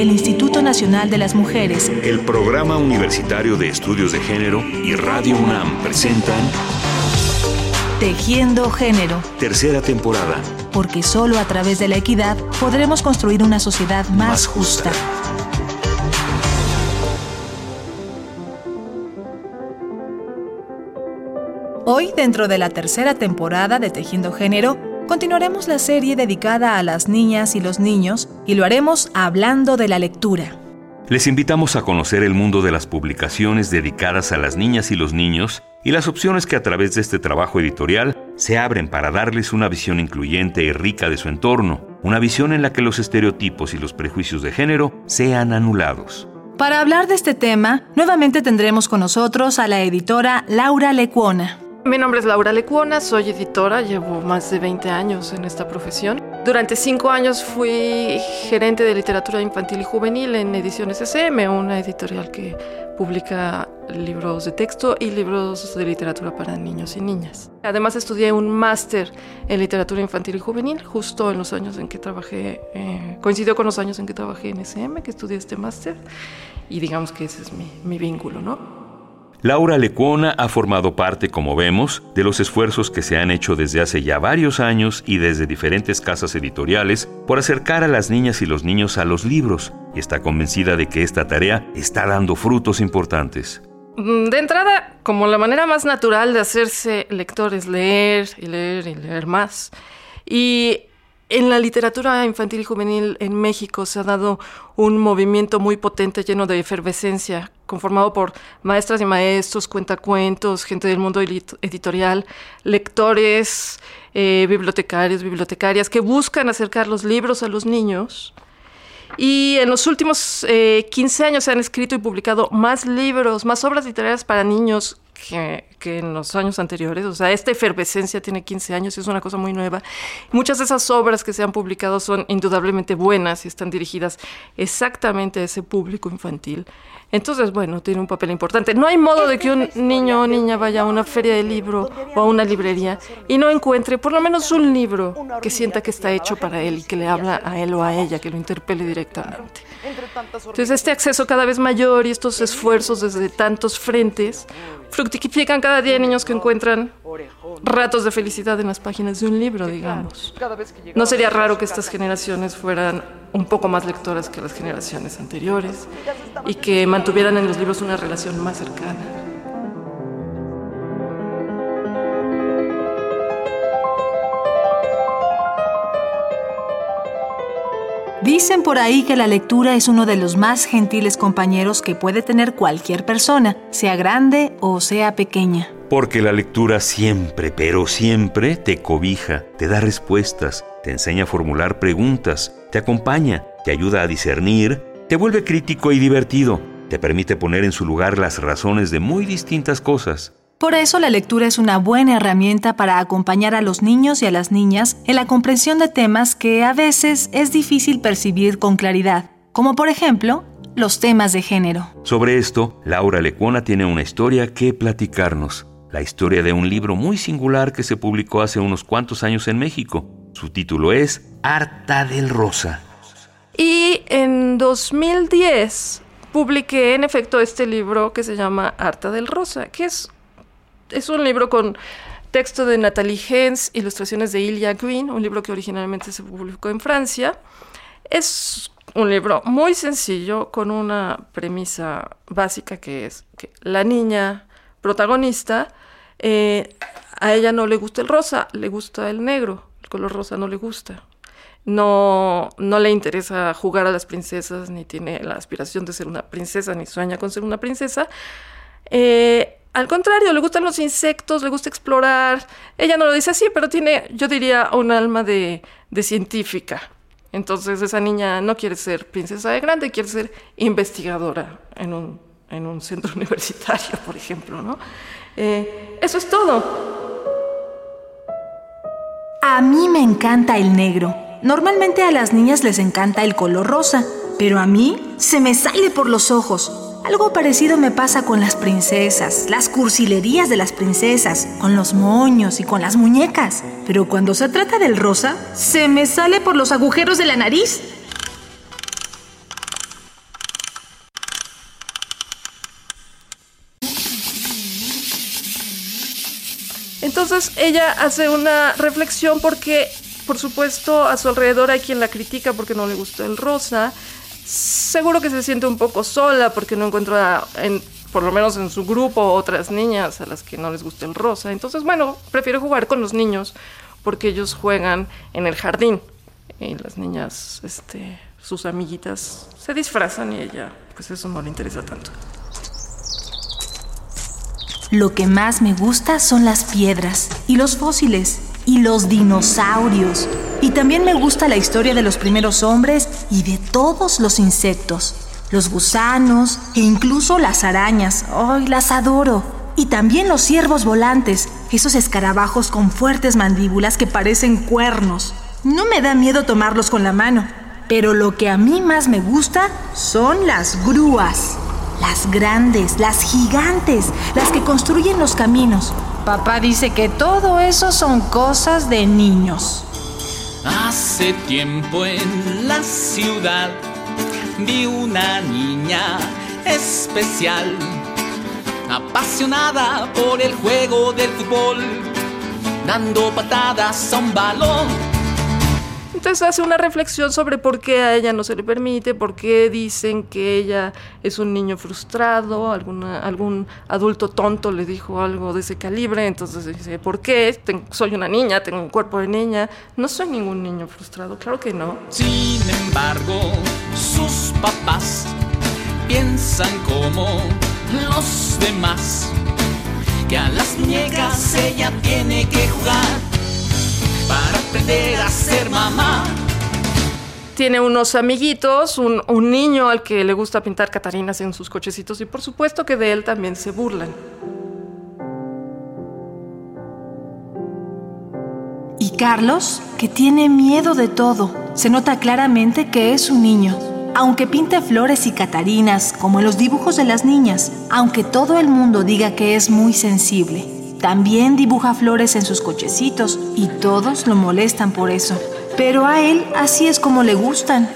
el Instituto Nacional de las Mujeres, el Programa Universitario de Estudios de Género y Radio UNAM presentan Tejiendo Género. Tercera temporada. Porque solo a través de la equidad podremos construir una sociedad más, justa. Hoy, dentro de la tercera temporada de Tejiendo Género, continuaremos la serie dedicada a las niñas y los niños y lo haremos hablando de la lectura. Les invitamos a conocer el mundo de las publicaciones dedicadas a las niñas y los niños y las opciones que a través de este trabajo editorial se abren para darles una visión incluyente y rica de su entorno, una visión en la que los estereotipos y los prejuicios de género sean anulados. Para hablar de este tema, nuevamente tendremos con nosotros a la editora Laura Lecuona. Mi nombre es Laura Lecuona, soy editora, llevo más de 20 años en esta profesión. Durante cinco años fui gerente de literatura infantil y juvenil en Ediciones SM, una editorial que publica libros de texto y libros de literatura para niños y niñas. Además estudié un máster en literatura infantil y juvenil justo en los años en que trabajé, eh, coincidió con los años en que trabajé en SM, que estudié este máster y digamos que ese es mi, mi vínculo, ¿no? Laura Lecuona ha formado parte, como vemos, de los esfuerzos que se han hecho desde hace ya varios años y desde diferentes casas editoriales por acercar a las niñas y los niños a los libros y está convencida de que esta tarea está dando frutos importantes. Mm, de entrada, como la manera más natural de hacerse lectores, leer y leer y leer más. Y en la literatura infantil y juvenil en México se ha dado un movimiento muy potente, lleno de efervescencia, conformado por maestras y maestros, cuentacuentos, gente del mundo editorial, lectores, eh, bibliotecarios, bibliotecarias, que buscan acercar los libros a los niños. Y en los últimos 15 eh, años se han escrito y publicado más libros, más obras literarias para niños que, en los años anteriores. O sea, esta efervescencia tiene 15 años y es una cosa muy nueva. Muchas de esas obras que se han publicado son indudablemente buenas y están dirigidas exactamente a ese público infantil. Entonces, bueno, tiene un papel importante. No hay modo de que un niño o niña vaya a una feria de libro o a una librería y no encuentre por lo menos un libro que sienta que está hecho para él y que le habla a él o a ella, que lo interpele directamente. Entonces, este acceso cada vez mayor y estos esfuerzos desde tantos frentes fructifican cada día niños que encuentran ratos de felicidad en las páginas de un libro, digamos. No sería raro que estas generaciones fueran un poco más lectoras que las generaciones anteriores y que mantuvieran en los libros una relación más cercana. Dicen por ahí que la lectura es uno de los más gentiles compañeros que puede tener cualquier persona, sea grande o sea pequeña. Porque la lectura siempre, pero siempre te cobija, te da respuestas, te enseña a formular preguntas, te acompaña, te ayuda a discernir, te vuelve crítico y divertido, te permite poner en su lugar las razones de muy distintas cosas. Por eso la lectura es una buena herramienta para acompañar a los niños y a las niñas en la comprensión de temas que a veces es difícil percibir con claridad, como por ejemplo los temas de género. Sobre esto, Laura Lecuona tiene una historia que platicarnos, la historia de un libro muy singular que se publicó hace unos cuantos años en México. Su título es Harta del Rosa. Y en 2010 publiqué en efecto este libro que se llama Harta del Rosa, que es es un libro con texto de Natalie Hens, ilustraciones de Ilya Green, un libro que originalmente se publicó en Francia. Es un libro muy sencillo con una premisa básica que es que la niña protagonista, eh, a ella no le gusta el rosa, le gusta el negro, el color rosa no le gusta. No, no le interesa jugar a las princesas, ni tiene la aspiración de ser una princesa, ni sueña con ser una princesa. Eh, al contrario, le gustan los insectos, le gusta explorar. Ella no lo dice así, pero tiene, yo diría, un alma de, científica. Entonces esa niña no quiere ser princesa de grande, quiere ser investigadora en un, en un centro universitario, por ejemplo. ¿no? Eh, eso es todo. A mí me encanta el negro. Normalmente a las niñas les encanta el color rosa, pero a mí se me sale por los ojos. Algo parecido me pasa con las princesas, las cursilerías de las princesas, con los moños y con las muñecas. Pero cuando se trata del rosa, se me sale por los agujeros de la nariz. Entonces ella hace una reflexión porque, por supuesto, a su alrededor hay quien la critica porque no le gustó el rosa, Seguro que se siente un poco sola porque no encuentra, en, por lo menos en su grupo, otras niñas a las que no les gusta el rosa. Entonces, bueno, prefiere jugar con los niños porque ellos juegan en el jardín y las niñas, este, sus amiguitas, se disfrazan y ella, pues eso no le interesa tanto. Lo que más me gusta son las piedras y los fósiles y los dinosaurios. Y también me gusta la historia de los primeros hombres y de todos los insectos. Los gusanos e incluso las arañas. ¡Ay, las adoro! Y también los ciervos volantes, esos escarabajos con fuertes mandíbulas que parecen cuernos. No me da miedo tomarlos con la mano, pero lo que a mí más me gusta son las grúas. Las grandes, las gigantes, las que construyen los caminos. Papá dice que todo eso son cosas de niños. Hace tiempo en la ciudad vi una niña especial, apasionada por el juego del fútbol, dando patadas a un balón entonces hace una reflexión sobre por qué a ella no se le permite, por qué dicen que ella es un niño frustrado, alguna, algún adulto tonto le dijo algo de ese calibre, entonces dice, ¿por qué? soy una niña, tengo un cuerpo de niña, no soy ningún niño frustrado, claro que no. Sin embargo, sus papás piensan como los demás, que a las muñecas ella tiene que jugar para aprender a ser mamá. Tiene unos amiguitos, un, un niño al que le gusta pintar catarinas en sus cochecitos y por supuesto que de él también se burlan. Y Carlos, que tiene miedo de todo, se nota claramente que es un niño. Aunque pinte flores y catarinas, como en los dibujos de las niñas, aunque todo el mundo diga que es muy sensible, también dibuja flores en sus cochecitos y todos lo molestan por eso. Pero a él así es como le gustan.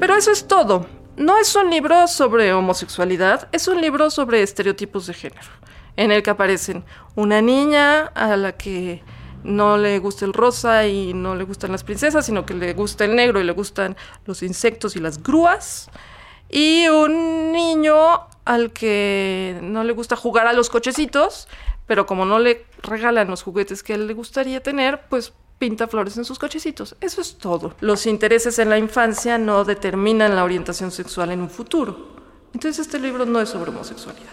Pero eso es todo. No es un libro sobre homosexualidad, es un libro sobre estereotipos de género, en el que aparecen una niña a la que no le gusta el rosa y no le gustan las princesas, sino que le gusta el negro y le gustan los insectos y las grúas y un niño al que no le gusta jugar a los cochecitos, pero como no le regalan los juguetes que él le gustaría tener, pues pinta flores en sus cochecitos. Eso es todo. Los intereses en la infancia no determinan la orientación sexual en un futuro. Entonces este libro no es sobre homosexualidad.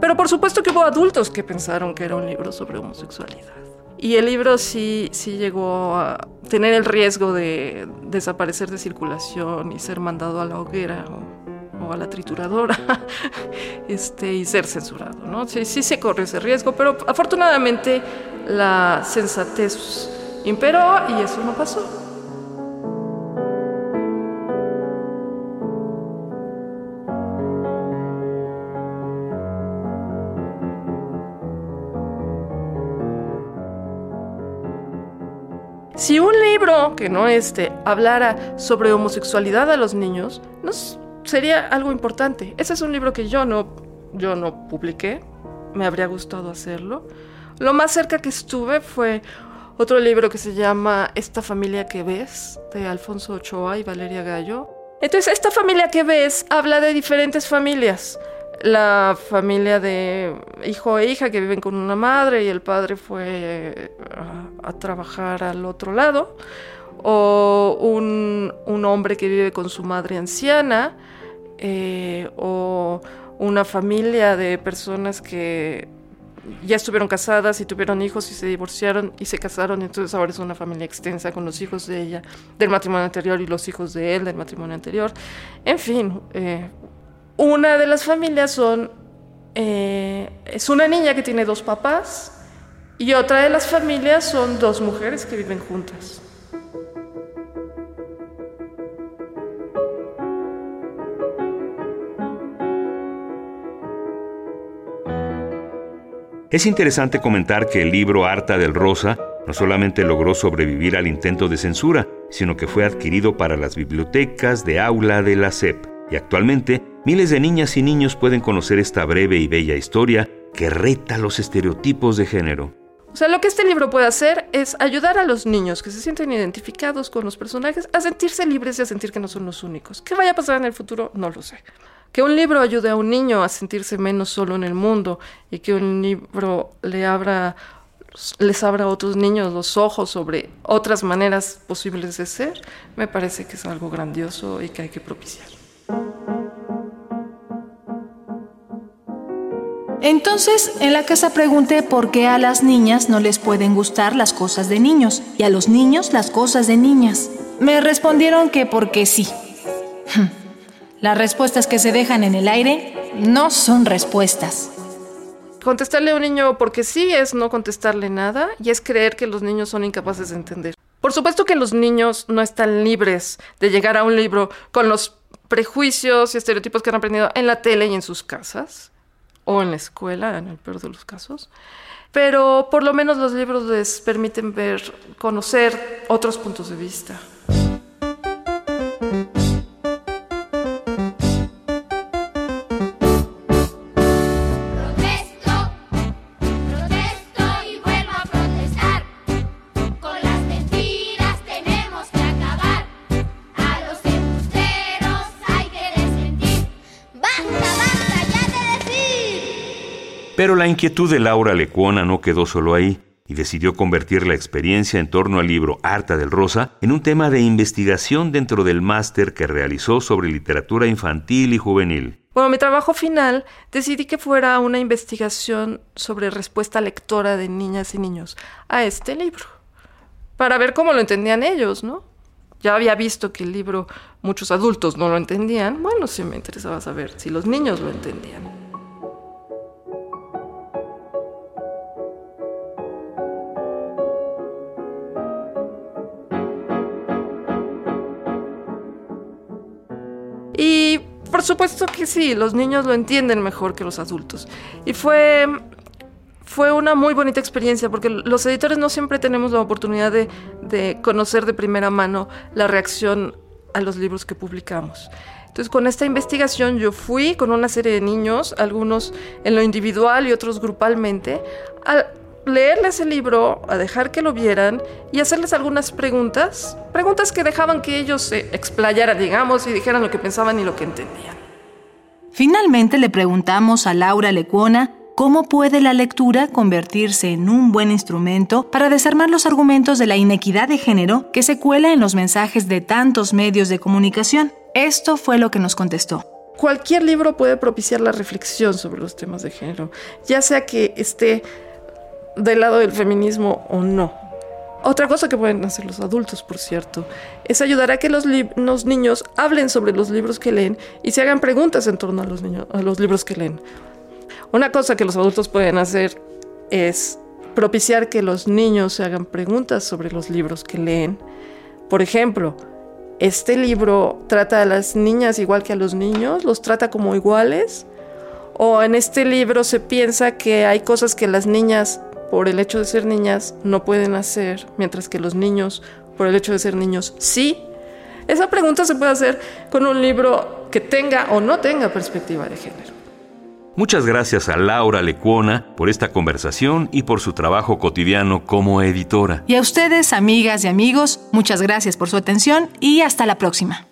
Pero por supuesto que hubo adultos que pensaron que era un libro sobre homosexualidad. Y el libro sí, sí llegó a tener el riesgo de desaparecer de circulación y ser mandado a la hoguera o, a la trituradora este, y ser censurado. ¿no? Sí, sí se corre ese riesgo, pero afortunadamente la sensatez imperó y eso no pasó. Si un libro que no este hablara sobre homosexualidad a los niños, no sería algo importante. Ese es un libro que yo no, yo no publiqué. Me habría gustado hacerlo. Lo más cerca que estuve fue otro libro que se llama Esta familia que ves, de Alfonso Ochoa y Valeria Gallo. Entonces, esta familia que ves habla de diferentes familias la familia de hijo e hija que viven con una madre y el padre fue a, trabajar al otro lado, o un, hombre que vive con su madre anciana, eh, o una familia de personas que ya estuvieron casadas y tuvieron hijos y se divorciaron y se casaron, entonces ahora es una familia extensa con los hijos de ella, del matrimonio anterior y los hijos de él, del matrimonio anterior. En fin, eh, una de las familias son, eh, es una niña que tiene dos papás y otra de las familias son dos mujeres que viven juntas. Es interesante comentar que el libro Harta del Rosa no solamente logró sobrevivir al intento de censura, sino que fue adquirido para las bibliotecas de aula de la SEP. Y actualmente, miles de niñas y niños pueden conocer esta breve y bella historia que reta los estereotipos de género. O sea, lo que este libro puede hacer es ayudar a los niños que se sienten identificados con los personajes a sentirse libres y a sentir que no son los únicos. ¿Qué vaya a pasar en el futuro? No lo sé. Que un libro ayude a un niño a sentirse menos solo en el mundo y que un libro le abra, les abra a otros niños los ojos sobre otras maneras posibles de ser, me parece que es algo grandioso y que hay que propiciar. Entonces, en la casa pregunté por qué a las niñas no les pueden gustar las cosas de niños y a los niños las cosas de niñas. Me respondieron que porque sí. Las respuestas que se dejan en el aire no son respuestas. Contestarle a un niño porque sí es no contestarle nada y es creer que los niños son incapaces de entender. Por supuesto que los niños no están libres de llegar a un libro con los prejuicios y estereotipos que han aprendido en la tele y en sus casas o en la escuela, en el peor de los casos. Pero por lo menos los libros les permiten ver, conocer otros puntos de vista. Pero la inquietud de Laura Lecuona no quedó solo ahí y decidió convertir la experiencia en torno al libro Harta del Rosa en un tema de investigación dentro del máster que realizó sobre literatura infantil y juvenil. Bueno, mi trabajo final decidí que fuera una investigación sobre respuesta lectora de niñas y niños a este libro, para ver cómo lo entendían ellos, ¿no? Ya había visto que el libro muchos adultos no lo entendían, bueno, sí me interesaba saber si los niños lo entendían. Y por supuesto que sí, los niños lo entienden mejor que los adultos. Y fue, fue una muy bonita experiencia porque los editores no siempre tenemos la oportunidad de, de conocer de primera mano la reacción a los libros que publicamos. Entonces, con esta investigación yo fui con una serie de niños, algunos en lo individual y otros grupalmente, a leerles el libro, a dejar que lo vieran y hacerles algunas preguntas, preguntas que dejaban que ellos se explayaran, digamos, y dijeran lo que pensaban y lo que entendían. Finalmente le preguntamos a Laura Lecuona cómo puede la lectura convertirse en un buen instrumento para desarmar los argumentos de la inequidad de género que se cuela en los mensajes de tantos medios de comunicación. Esto fue lo que nos contestó. Cualquier libro puede propiciar la reflexión sobre los temas de género, ya sea que esté del lado del feminismo o no. Otra cosa que pueden hacer los adultos, por cierto, es ayudar a que los, niños hablen sobre los libros que leen y se hagan preguntas en torno a los, niños, a los libros que leen. Una cosa que los adultos pueden hacer es propiciar que los niños se hagan preguntas sobre los libros que leen. Por ejemplo, ¿este libro trata a las niñas igual que a los niños? ¿Los trata como iguales? ¿O en este libro se piensa que hay cosas que las niñas por el hecho de ser niñas no pueden hacer, mientras que los niños, por el hecho de ser niños, sí? Esa pregunta se puede hacer con un libro que tenga o no tenga perspectiva de género. Muchas gracias a Laura Lecuona por esta conversación y por su trabajo cotidiano como editora. Y a ustedes, amigas y amigos, muchas gracias por su atención y hasta la próxima